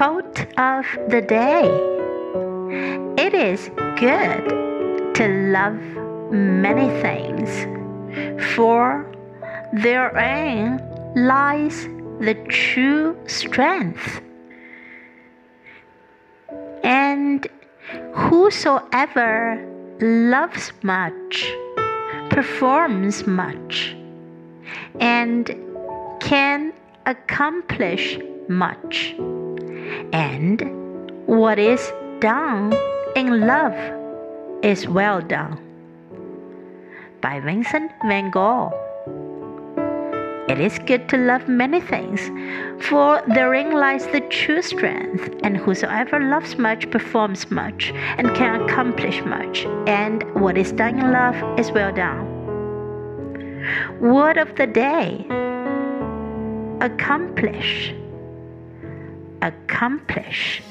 Quote of the day It is good to love many things, for therein lies the true strength. And whosoever loves much performs much and can accomplish much. And what is done in love is well done. By Vincent van Gogh. It is good to love many things, for therein lies the true strength, and whosoever loves much performs much, and can accomplish much, and what is done in love is well done. Word of the day accomplish accomplish